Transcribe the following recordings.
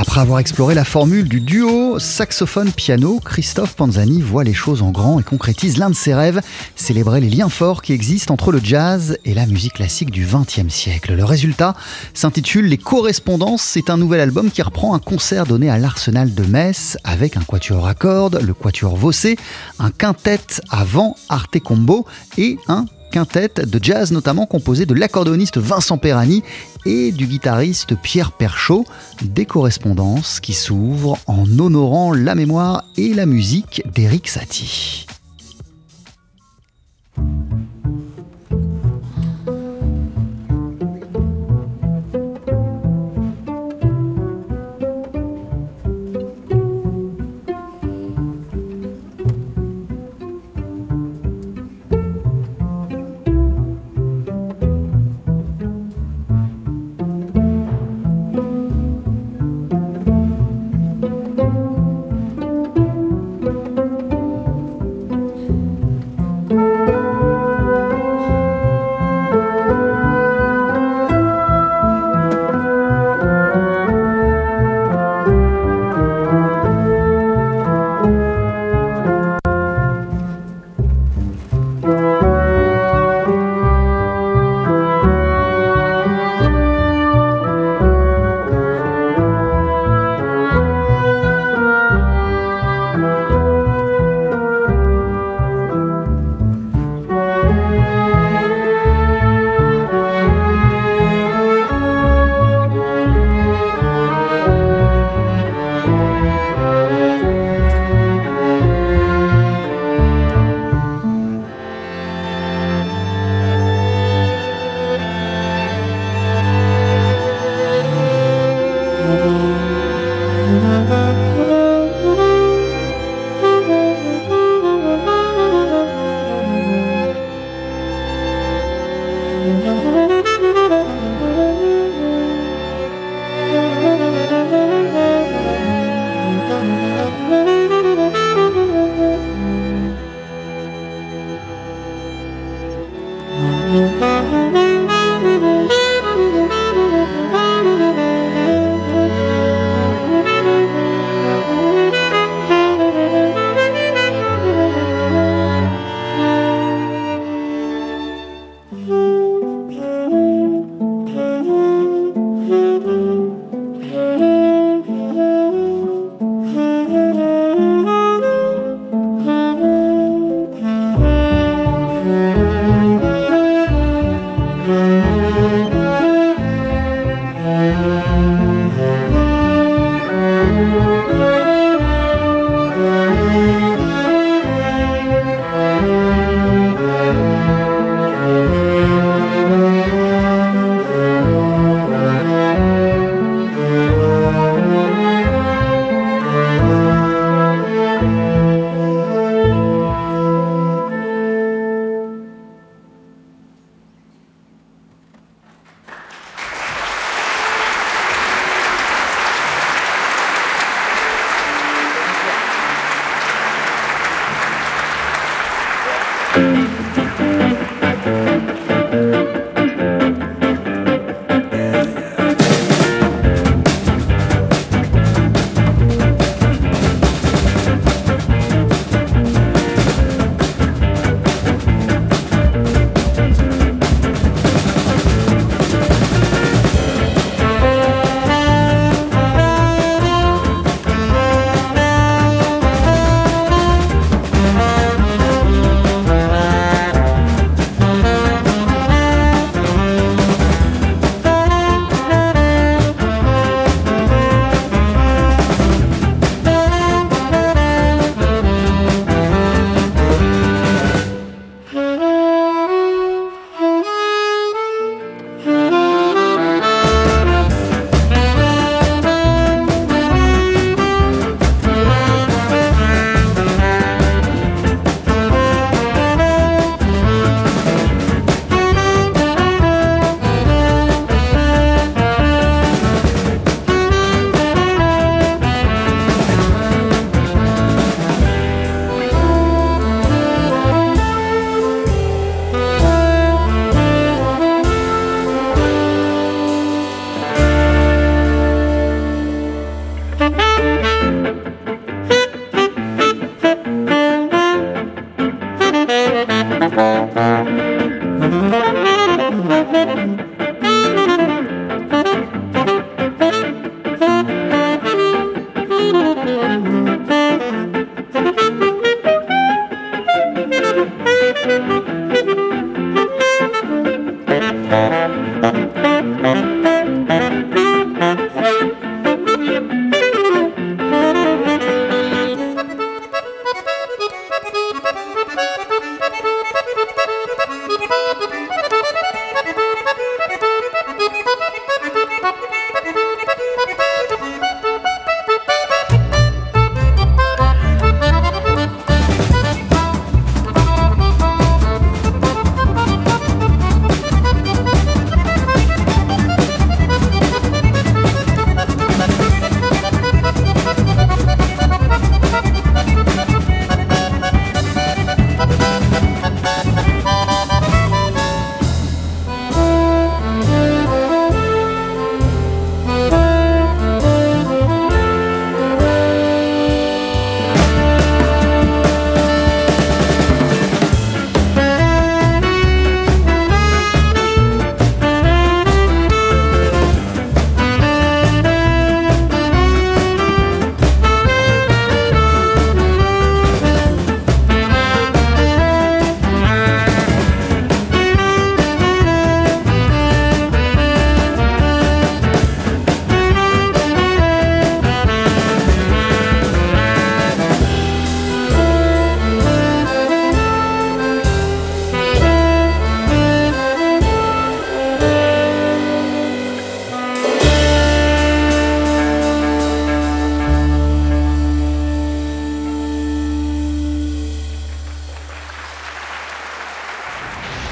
Après avoir exploré la formule du duo saxophone-piano, Christophe Panzani voit les choses en grand et concrétise l'un de ses rêves, célébrer les liens forts qui existent entre le jazz et la musique classique du XXe siècle. Le résultat s'intitule Les Correspondances. C'est un nouvel album qui reprend un concert donné à l'Arsenal de Metz avec un quatuor à cordes, le quatuor Vossé, un quintet avant Arte Combo et un quintet de jazz notamment composé de l'accordéoniste Vincent Perani et du guitariste Pierre Perchaud, des correspondances qui s'ouvrent en honorant la mémoire et la musique d'Eric Satie.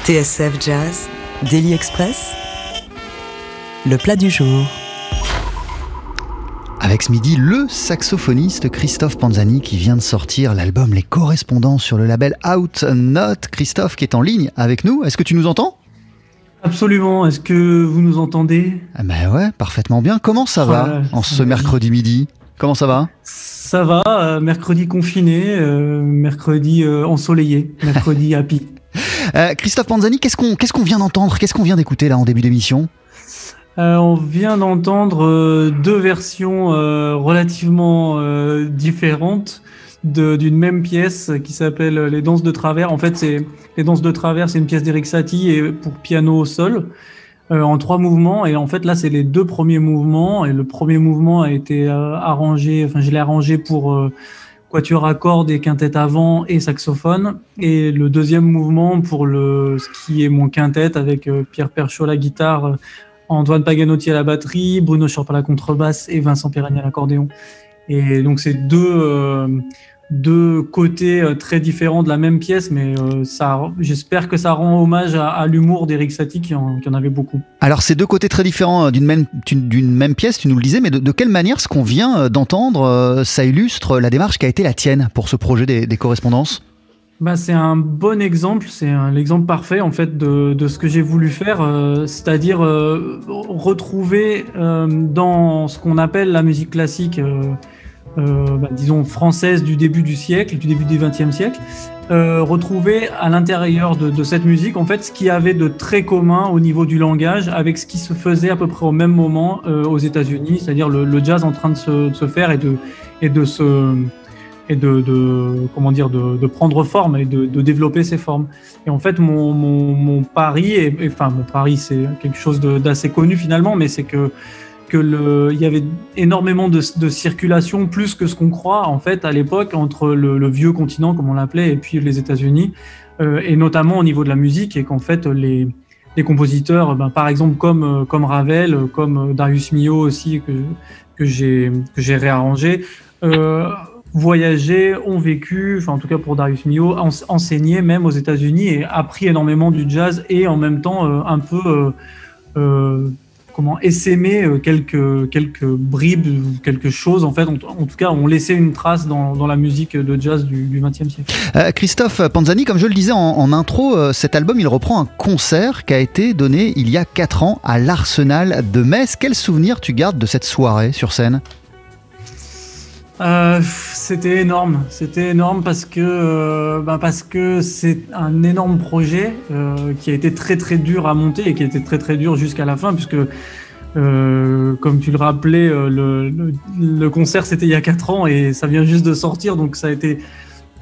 TSF Jazz, Daily Express, le plat du jour. Avec ce midi, le saxophoniste Christophe Panzani qui vient de sortir l'album Les Correspondants sur le label Out Note. Christophe qui est en ligne avec nous. Est-ce que tu nous entends? Absolument. Est-ce que vous nous entendez? Ah Ben ouais, parfaitement bien. Comment ça va en ce mercredi midi? Comment ça va? Ça va. Euh, mercredi confiné, euh, mercredi euh, ensoleillé, mercredi happy. Euh, Christophe Panzani, qu'est-ce qu'on vient d'entendre Qu'est-ce qu'on vient d'écouter là en début d'émission? Euh, on vient d'entendre euh, deux versions relativement différentes d'une même pièce qui s'appelle Les Danses de Travers. En fait, c'est Les Danses de Travers, c'est une pièce d'Eric Satie pour piano au sol en trois mouvements. Et en fait, là, c'est les deux premiers mouvements. Et le premier mouvement a été arrangé, enfin, je l'ai arrangé pour quatuor à cordes et quintette avant et saxophone. Et le deuxième mouvement pour le, ce qui est mon quintette avec euh, Pierre Perchaud à la guitare, euh, Antoine Paganotti à la batterie, Bruno Schorp à la contrebasse et Vincent Piragni à l'accordéon. Et donc c'est deux, euh, deux côtés euh, très différents de la même pièce, mais euh, ça, j'espère que ça rend hommage à, l'humour d'Eric Satie qui en, avait beaucoup. Alors ces deux côtés très différents euh, d'une même, d'une même pièce, tu nous le disais, mais de, quelle manière ce qu'on vient d'entendre, ça illustre la démarche qui a été la tienne pour ce projet des, correspondances? Bah, c'est un bon exemple, c'est l'exemple parfait en fait de, de ce que j'ai voulu faire, c'est-à-dire retrouver dans ce qu'on appelle la musique classique euh, bah, disons, française du début du siècle, du début du XXe siècle, euh, retrouver à l'intérieur de, cette musique, en fait, ce qui avait de très commun au niveau du langage avec ce qui se faisait à peu près au même moment euh, aux États-Unis, c'est-à-dire le, jazz en train de se, faire et de, et de se et de, comment dire de, prendre forme et de, de, développer ses formes. Et en fait, mon, mon, mon pari, et, enfin mon pari, c'est quelque chose d'assez connu finalement, mais c'est que que le, il y avait énormément de, circulation, plus que ce qu'on croit en fait à l'époque entre le, vieux continent, comme on l'appelait, et puis les États-Unis, euh, et notamment au niveau de la musique, et qu'en fait les, les compositeurs, ben, par exemple comme comme Ravel, comme Darius Milhaud aussi que que j'ai réarrangé. Euh, voyagé, ont vécu, enfin en tout cas pour Darius Milhaud, enseigné même aux États-Unis et appris énormément du jazz et en même temps euh, un peu euh, euh comment essaimer euh, quelques quelques bribes ou quelque chose en fait en, tout cas ont laissé une trace dans, dans la musique de jazz du XXe siècle. Euh, Christophe Panzani, comme je le disais en, intro, euh, cet album il reprend un concert qui a été donné il y a 4 ans à l'Arsenal de Metz. Quel souvenir tu gardes de cette soirée sur scène? Euh, C'était énorme, c'était énorme parce que euh, bah parce que c'est un énorme projet euh, qui a été très très dur à monter et qui a été très très dur jusqu'à la fin puisque euh, comme tu le rappelais, le, le, le concert c'était il y a 4 ans et ça vient juste de sortir donc ça a été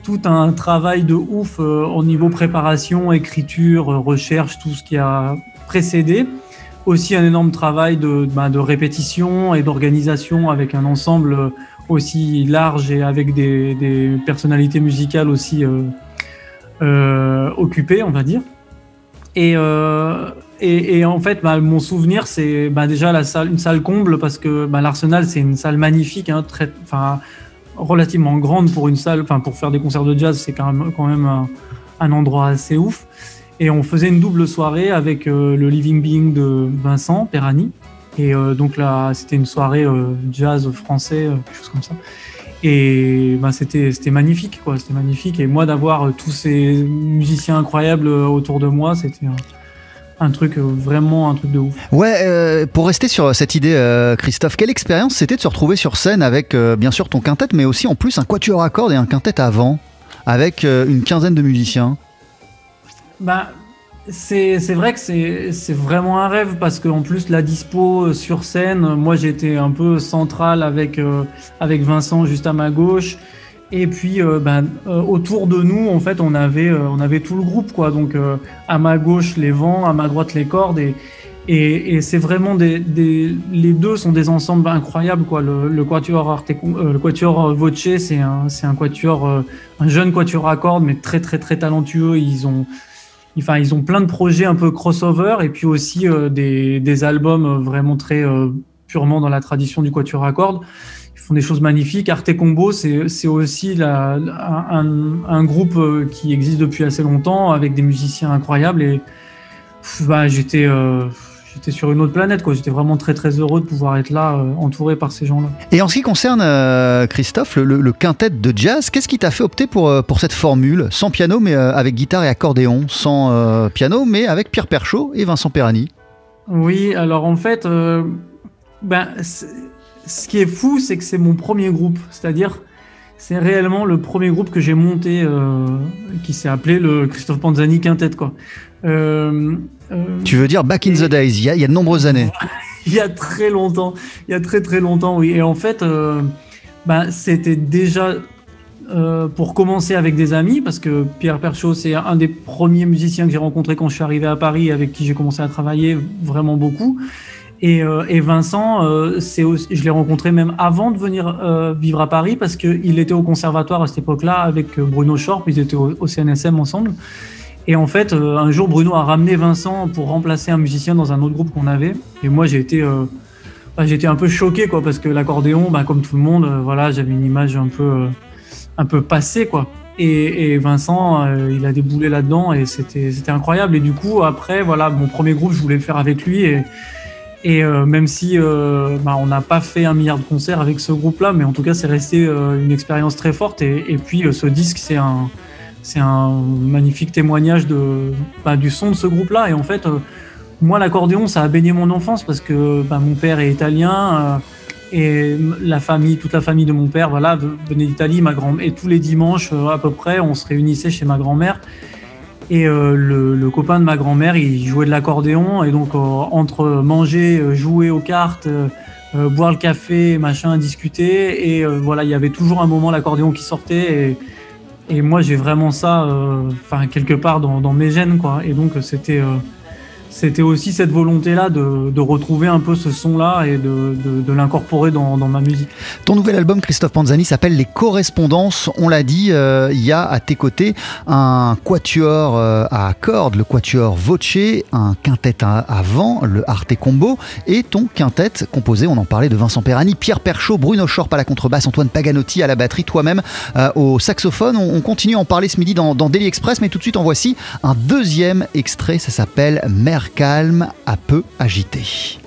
tout un travail de ouf au niveau préparation, écriture, recherche, tout ce qui a précédé. Aussi un énorme travail de, bah, de répétition et d'organisation avec un ensemble aussi large et avec des, personnalités musicales aussi euh, euh, occupées, on va dire. Et, euh, en fait, bah, mon souvenir, c'est bah, déjà la salle, une salle comble parce que bah, l'Arsenal, c'est une salle magnifique, hein, très, relativement grande pour une salle, pour faire des concerts de jazz, c'est quand même, un, endroit assez ouf. Et on faisait une double soirée avec le Living Being de Vincent Perani. Et euh, donc là, c'était une soirée euh, jazz français, euh, quelque chose comme ça. Et ben, c'était c'était magnifique, quoi. C'était magnifique. Et moi, d'avoir tous ces musiciens incroyables autour de moi, c'était un, truc vraiment un truc de ouf. Ouais, euh, pour rester sur cette idée, euh, Christophe, quelle expérience c'était de se retrouver sur scène avec euh, bien sûr ton quintet, mais aussi en plus un quatuor à cordes et un quintet avant, avec une quinzaine de musiciens? Bah, c'est vrai que c'est vraiment un rêve parce qu'en plus la dispo euh, sur scène, moi j'étais un peu central avec euh, avec Vincent juste à ma gauche. Et puis euh, ben, euh, autour de nous en fait on avait euh, on avait tout le groupe quoi. Donc à ma gauche les vents, à ma droite les cordes. Et et, et c'est vraiment des, des les deux sont des ensembles incroyables quoi. Le, le quatuor Arte, le quatuor Voce c'est un un quatuor un jeune quatuor à cordes mais très très très talentueux. Ils ont Enfin, ils ont plein de projets un peu crossover et puis aussi euh, des, albums euh, vraiment très euh, purement dans la tradition du quatuor à cordes. Ils font des choses magnifiques. Arte Combo, c'est aussi un, groupe qui existe depuis assez longtemps avec des musiciens incroyables bah, j'étais j'étais sur une autre planète. quoi. J'étais vraiment très très heureux de pouvoir être là, euh, entouré par ces gens-là. Et en ce qui concerne euh, Christophe, le, quintet de jazz, qu'est-ce qui t'a fait opter pour, euh, pour cette formule? Sans piano, mais avec guitare et accordéon. Sans piano, mais avec Pierre Perchaud et Vincent Perani. Oui, alors en fait, ben, ce qui est fou, c'est que c'est mon premier groupe. C'est-à-dire, c'est réellement le premier groupe que j'ai monté, euh, qui s'est appelé le Christophe Panzani Quintet. Quoi. Euh, tu veux dire back in the days, il y, a, il y a de nombreuses années. il y a très longtemps, il y a très très longtemps, oui. Et en fait, euh, ben, c'était déjà euh, pour commencer avec des amis, parce que Pierre Perchaud, c'est un des premiers musiciens que j'ai rencontré quand je suis arrivé à Paris, avec qui j'ai commencé à travailler vraiment beaucoup. Et, euh, et Vincent, euh, je l'ai rencontré même avant de venir euh, vivre à Paris, parce qu'il était au conservatoire à cette époque-là avec Bruno Schorp, ils étaient au, CNSM ensemble. Et en fait, un jour, Bruno a ramené Vincent pour remplacer un musicien dans un autre groupe qu'on avait. Et moi, j'ai été, bah, un peu choqué, quoi, parce que l'accordéon, bah, comme tout le monde, voilà, j'avais une image un peu, un peu passée, quoi. Et, Vincent, il a déboulé là-dedans et c'était, incroyable. Et du coup, après, voilà, mon premier groupe, je voulais le faire avec lui. Et euh, même si euh, bah, on n'a pas fait un milliard de concerts avec ce groupe-là, mais en tout cas, c'est resté euh, une expérience très forte. Et, puis, ce disque, c'est un un magnifique témoignage de, bah, du son de ce groupe-là. Et en fait, moi, l'accordéon, ça a baigné mon enfance parce que bah, mon père est italien et la famille, toute la famille de mon père, voilà, venait d'Italie. Ma grand et tous les dimanches à peu près, on se réunissait chez ma grand-mère. Et euh, le, copain de ma grand-mère, il jouait de l'accordéon. Et donc, euh, entre manger, jouer aux cartes, boire le café, machin, discuter, et voilà, il y avait toujours un moment l'accordéon qui sortait. Et, moi, j'ai vraiment ça, enfin euh, quelque part dans, dans, mes gènes, quoi. Et donc, c'était euh, c'était aussi cette volonté-là de, retrouver un peu ce son-là et de, l'incorporer dans, ma musique. Ton nouvel album, Christophe Panzani, s'appelle Les Correspondances. On l'a dit, euh, il y a à tes côtés un quatuor euh, à cordes, le quatuor Voce, un quintet à, vent, le Arte Combo, et ton quintet composé, on en parlait, de Vincent Perani, Pierre Perchaud, Bruno Schorp à la contrebasse, Antoine Paganotti à la batterie, toi-même euh, au saxophone. On, on, continue à en parler ce midi dans, dans Daily Express, mais tout de suite en voici un deuxième extrait, ça s'appelle Mère calme, à peu agité.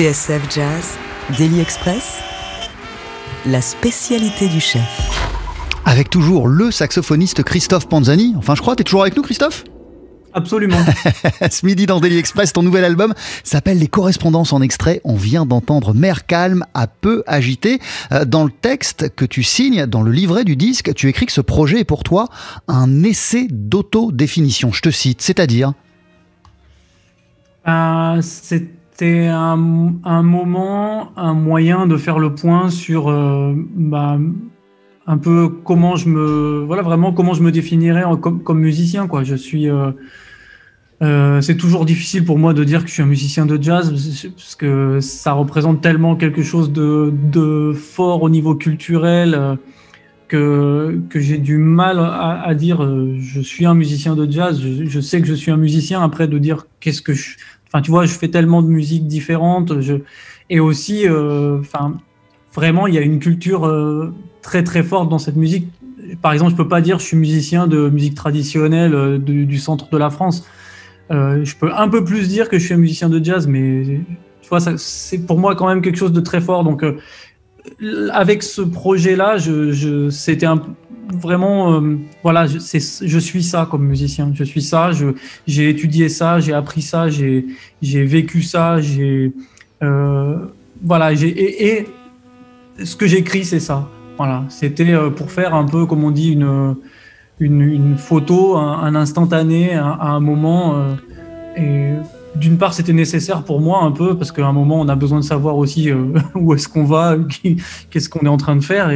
TSF Jazz, Daily Express, la spécialité du chef. Avec toujours le saxophoniste Christophe Panzani. Enfin, je crois, t'es toujours avec nous, Christophe? Absolument. Ce midi dans Daily Express, ton nouvel album s'appelle Les correspondances en extrait. On vient d'entendre Mère calme à peu agité. Euh, dans le texte que tu signes, dans le livret du disque, tu écris que ce projet est pour toi un essai d'autodéfinition. Je te cite, c'est-à-dire? Euh, C'était un, moment, un moyen de faire le point sur euh, bah, un peu comment je me voilà vraiment comment je me définirais comme, musicien quoi. Je suis euh, euh, c'est toujours difficile pour moi de dire que je suis un musicien de jazz parce que ça représente tellement quelque chose de, de fort au niveau culturel que, que j'ai du mal à, dire je suis un musicien de jazz. Je, je sais que je suis un musicien. Après de dire qu'est-ce que je, enfin tu vois, je fais tellement de musiques différentes. Je, et aussi, euh, enfin vraiment, il y a une culture euh, très très forte dans cette musique. Par exemple, je peux pas dire je suis musicien de musique traditionnelle euh, du, centre de la France. Je peux un peu plus dire que je suis un musicien de jazz, mais tu vois, c'est pour moi quand même quelque chose de très fort. Donc, avec ce projet-là, je, je, c'était un, vraiment, euh, voilà, je, suis ça comme musicien. Je suis ça. J'ai étudié ça, j'ai appris ça, j'ai, vécu ça, euh, voilà, et, ce que j'écris, c'est ça. Voilà, c'était euh, pour faire un peu, comme on dit, une, photo, un, instantané à, un moment. et d'une part, c'était nécessaire pour moi un peu, parce qu'à un moment, on a besoin de savoir aussi où est-ce qu'on va, qu'est-ce qu'on est en train de faire.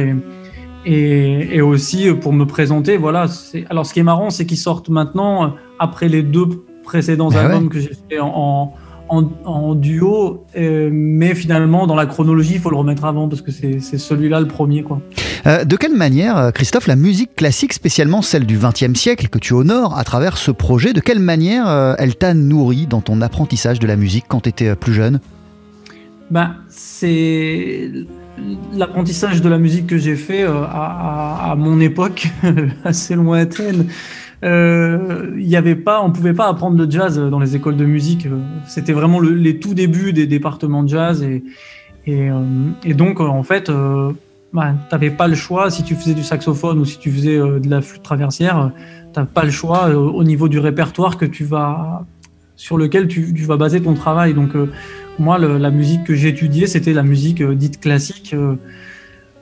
Et, et aussi pour me présenter. Voilà. Alors, ce qui est marrant, c'est qu'ils sortent maintenant, euh, après les deux précédents Bah albums que j'ai fait en, en, en duo, euh, mais finalement, dans la chronologie, il faut le remettre avant, parce que c'est celui-là le premier. Quoi. Euh, de quelle manière, euh, Christophe, la musique classique, spécialement celle du XXe siècle que tu honores à travers ce projet, de quelle manière euh, elle t'a nourri dans ton apprentissage de la musique quand tu étais plus jeune? Ben, c'est l'apprentissage de la musique que j'ai fait euh, à, mon époque assez lointaine. Euh, y avait pas, on pouvait pas apprendre le jazz dans les écoles de musique. C'était vraiment le- les tout débuts des départements de jazz et euh, donc euh, en fait, euh, ben, t'avais pas le choix si tu faisais du saxophone ou si tu faisais de la flûte traversière, t'as pas le choix au niveau du répertoire que tu vas sur lequel tu, tu vas baser ton travail. Donc moi, la musique que j'étudiais, c'était la musique euh, dite classique euh,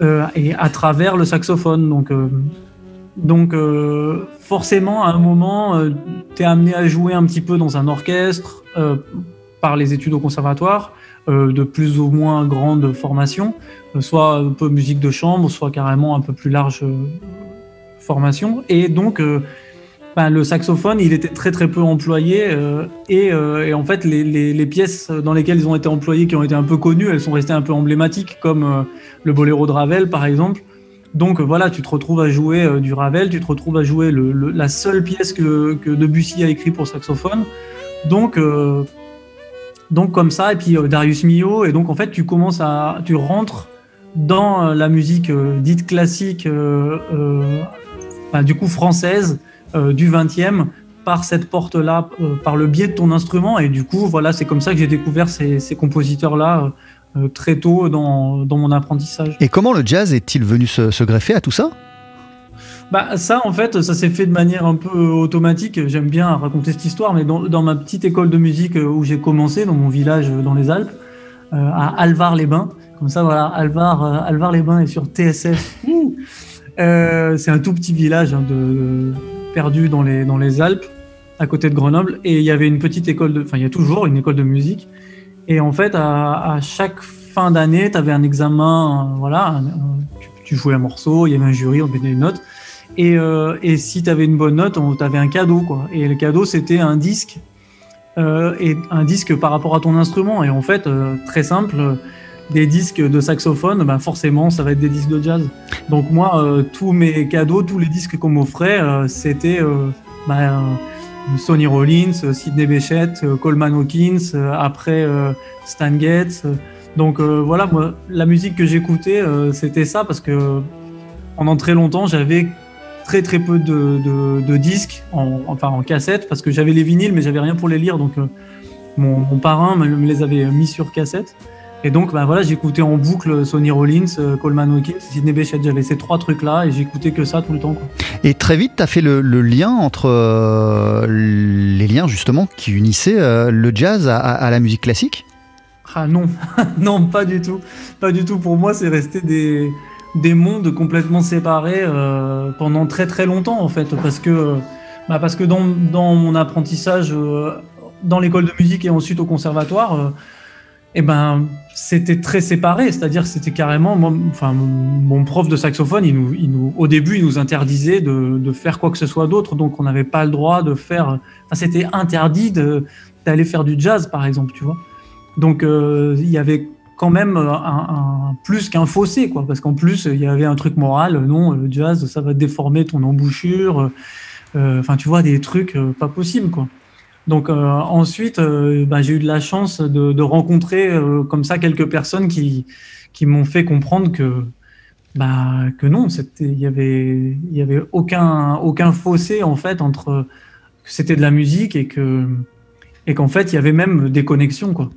euh, et à travers le saxophone. Donc, donc forcément, à un moment, tu es amené à jouer un petit peu dans un orchestre par les études au conservatoire, de plus ou moins grande formation, soit un peu musique de chambre, soit carrément un peu plus large formation. Et donc, ben, le saxophone, il était très très peu employé euh, et, euh, et en fait les, pièces dans lesquelles ils ont été employés, qui ont été un peu connues, elles sont restées un peu emblématiques, comme euh, le boléro de Ravel par exemple. Donc voilà, tu te retrouves à jouer du Ravel, tu te retrouves à jouer la seule pièce que, Debussy a écrit pour saxophone. Donc donc comme ça, et puis Darius Milhaud, et donc en fait tu commences à, tu rentres dans la musique dite classique, bah, du coup française du 20e par cette porte-là, euh, par le biais de ton instrument. Et du coup, voilà, c'est comme ça que j'ai découvert ces, ces compositeurs-là euh, très tôt dans, dans mon apprentissage. Et comment le jazz est-il venu se, se greffer à tout ça? Bah, ça, en fait, ça s'est fait de manière un peu automatique. J'aime bien raconter cette histoire, mais dans, dans ma petite école de musique euh, où j'ai commencé, dans mon village euh, dans les Alpes, euh, à Alvar-les-Bains, comme ça, voilà, Alvar, euh, Alvar-les-Bains est sur TSF. Euh, c'est un tout petit village hein, de, perdu dans les, dans les Alpes, à côté de Grenoble, et il y avait une petite école de, enfin, il y a toujours une école de musique. Et en fait, à, chaque fin d'année, tu avais un examen, euh, voilà, tu, tu jouais un morceau, il y avait un jury, on donnait des notes. Et, euh, et si tu avais une bonne note, on t'avait un cadeau, quoi. Et le cadeau, c'était un disque, euh, et un disque par rapport à ton instrument. Et en fait, très simple, des disques de saxophone, ben forcément, ça va être des disques de jazz. Donc moi, euh, tous mes cadeaux, tous les disques qu'on m'offrait, euh, c'était euh, ben, euh, Sonny Rollins, Sidney Bechet, Coleman Hawkins, après Stan Getz. donc voilà, moi, la musique que j'écoutais, c'était ça parce que pendant très longtemps, j'avais très très peu de, disques, en, enfin en cassette, parce que j'avais les vinyles, mais j'avais rien pour les lire. Donc mon, mon parrain me les avait mis sur cassette. Et donc, bah voilà, j'écoutais en boucle Sonny Rollins, euh, Coleman Hawkins, Sidney Bechet. J'avais ces trois trucs-là et j'écoutais que ça tout le temps. Quoi. Et très vite, tu as fait le, le, lien entre euh, les liens justement qui unissaient euh, le jazz à, à, la musique classique? Ah non, non, pas du tout. Pas du tout. Pour moi, c'est resté des, des mondes complètement séparés euh, pendant très très longtemps en fait. Parce que, bah parce que dans, dans mon apprentissage euh, dans l'école de musique et ensuite au conservatoire, eh ben, c'était très séparé, c'est-à-dire c'était carrément, enfin, mon prof de saxophone, il nous, au début, il nous interdisait de, faire quoi que ce soit d'autre, donc on n'avait pas le droit de faire, enfin, c'était interdit d'aller faire du jazz, par exemple, tu vois. Donc euh, il y avait quand même un, plus qu'un fossé, quoi, parce qu'en plus il y avait un truc moral, non, le jazz, ça va déformer ton embouchure, euh, enfin, tu vois, des trucs euh, pas possibles, quoi. Donc euh, ensuite, euh, bah, j'ai eu de la chance de, rencontrer euh, comme ça quelques personnes qui, qui m'ont fait comprendre que, bah, que non, il y avait, y avait aucun, aucun fossé en fait entre que c'était de la musique et que et qu'en fait il y avait même des connexions quoi.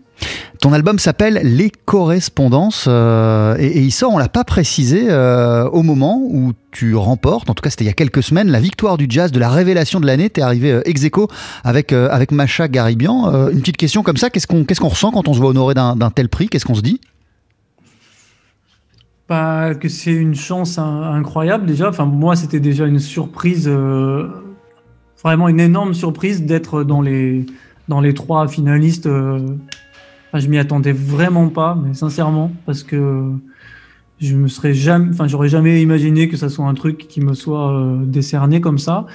Ton album s'appelle Les Correspondances euh, et, et, il sort, on l'a pas précisé, euh, au moment où tu remportes, en tout cas c'était il y a quelques semaines, la victoire du jazz de la révélation de l'année. Tu es arrivé euh, ex aequo avec, avec Macha Garibian. Une petite question comme ça, qu'est-ce qu'on qu'est-ce ressent quand on se voit honoré d'un tel prix? Qu'est-ce qu'on se dit? Pas que c'est une chance incroyable déjà. Enfin, moi, c'était déjà une surprise, vraiment une énorme surprise d'être dans les, dans les trois finalistes Enfin, je m'y attendais vraiment pas, mais sincèrement, parce que je me serais jamais, enfin, j'aurais jamais imaginé que ça soit un truc qui me soit euh, décerné comme ça.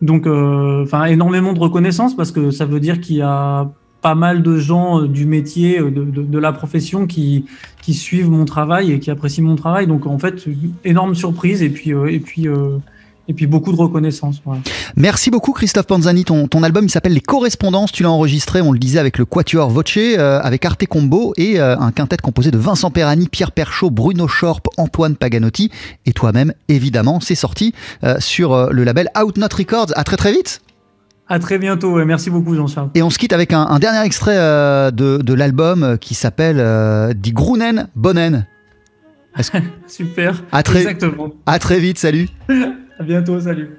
Donc, euh, enfin, énormément de reconnaissance parce que ça veut dire qu'il y a pas mal de gens euh, du métier, de, de, la profession qui, qui suivent mon travail et qui apprécient mon travail. Donc, en fait, énorme surprise et puis, et puis et puis beaucoup de reconnaissance. Voilà. Merci beaucoup Christophe Panzani. Ton, ton album il s'appelle Les Correspondances. Tu l'as enregistré, on le disait, avec le Quatuor Voce, euh, avec Arte Combo et euh, un quintet composé de Vincent Perani, Pierre Perchaud, Bruno Schorp, Antoine Paganotti et toi-même, évidemment. C'est sorti euh, sur le label Out Not Records. À très très vite. À très bientôt, et merci beaucoup Jean-Charles. Et on se quitte avec un, un dernier extrait de, de l'album qui s'appelle Die Grunen Bonnen. Que... Super. À très, Exactement. À très vite, salut. À bientôt, salut.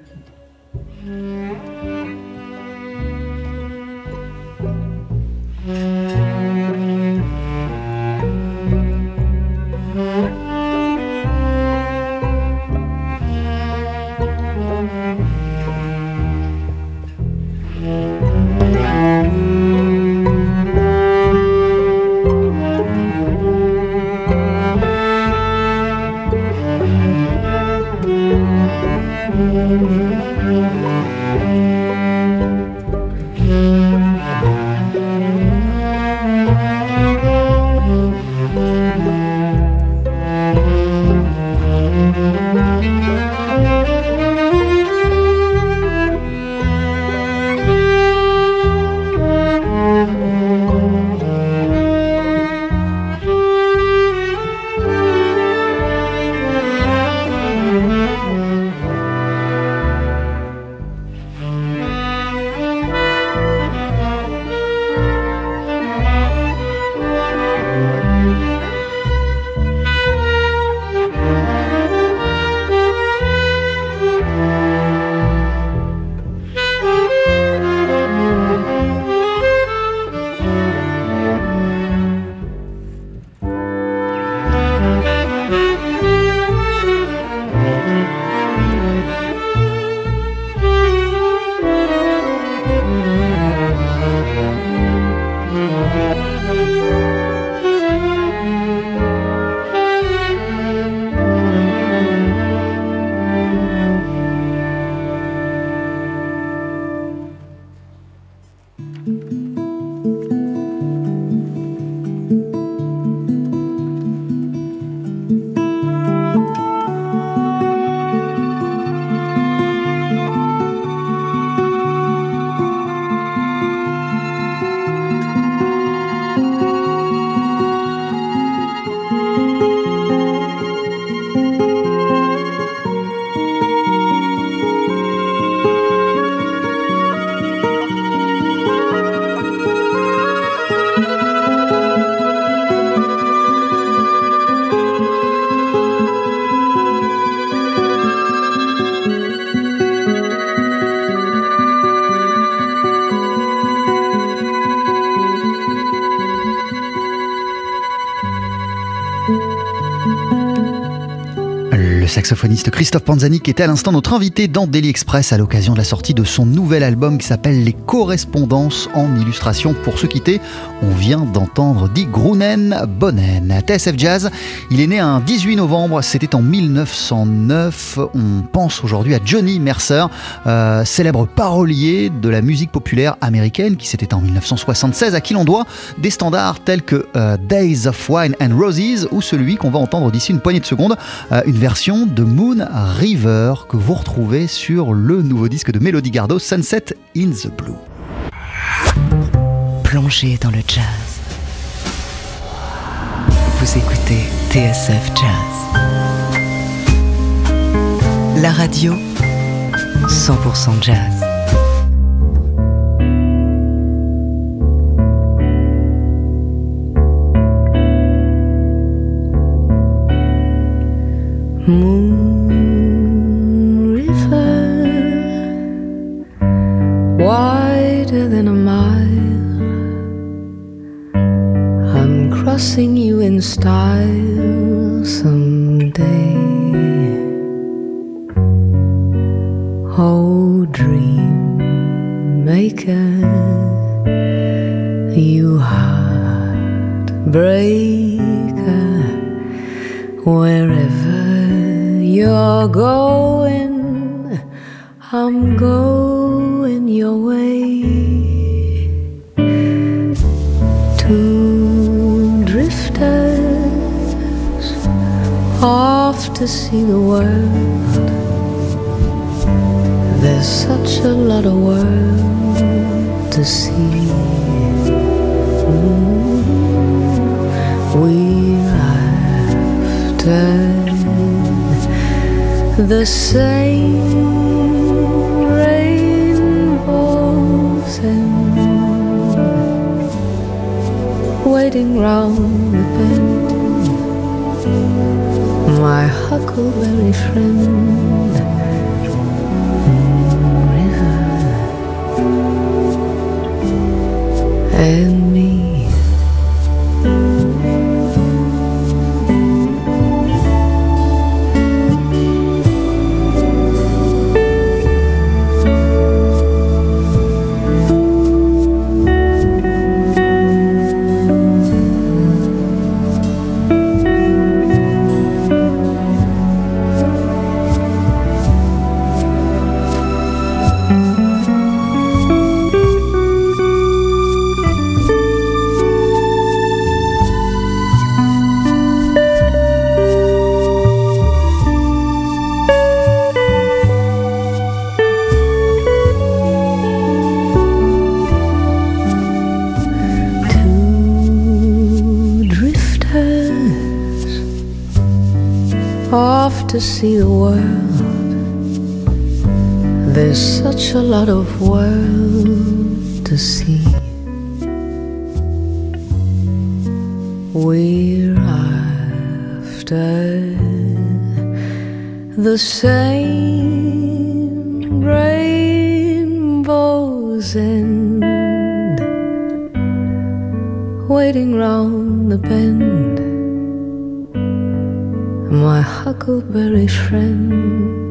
Saxophoniste Christophe Panzani qui était à l'instant notre invité dans Daily Express à l'occasion de la sortie de son nouvel album qui s'appelle Les Correspondances en illustration. Pour se quitter, on vient d'entendre Dick Grunen Bonnen. À TSF Jazz, il est né un 18 novembre, c'était en 1909. On pense aujourd'hui à Johnny Mercer, euh, célèbre parolier de la musique populaire américaine qui s'était en 1976, à qui l'on doit des standards tels que euh, Days of Wine and Roses ou celui qu'on va entendre d'ici une poignée de secondes, euh, une version de Moon River que vous retrouvez sur le nouveau disque de Melody Gardot, Sunset in the Blue. Plongez dans le jazz. Vous écoutez TSF Jazz. La radio 100% jazz. Moon River, wider than a mile. I'm crossing you in style someday. Oh, dream maker, you heartbreaker, wherever you're going, I'm going your way. Two drifters off to see the world. There's such a lot of world to see. Mm. We're after the same rainbows and waiting round the bend. My huckleberry friend, River, and me. To see the world. There's such a lot of world to see. We're after the same rainbows and waiting round the bend. Huckleberry friend,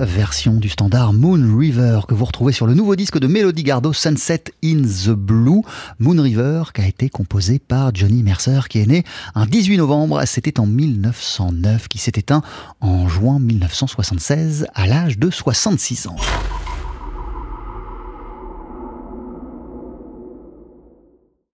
version du standard Moon River que vous retrouvez sur le nouveau disque de Melody Gardot, Sunset in the Blue. Moon River qui a été composé par Johnny Mercer qui est né un 18 novembre, c'était en 1909, qui s'est éteint en juin 1976 à l'âge de 66 ans.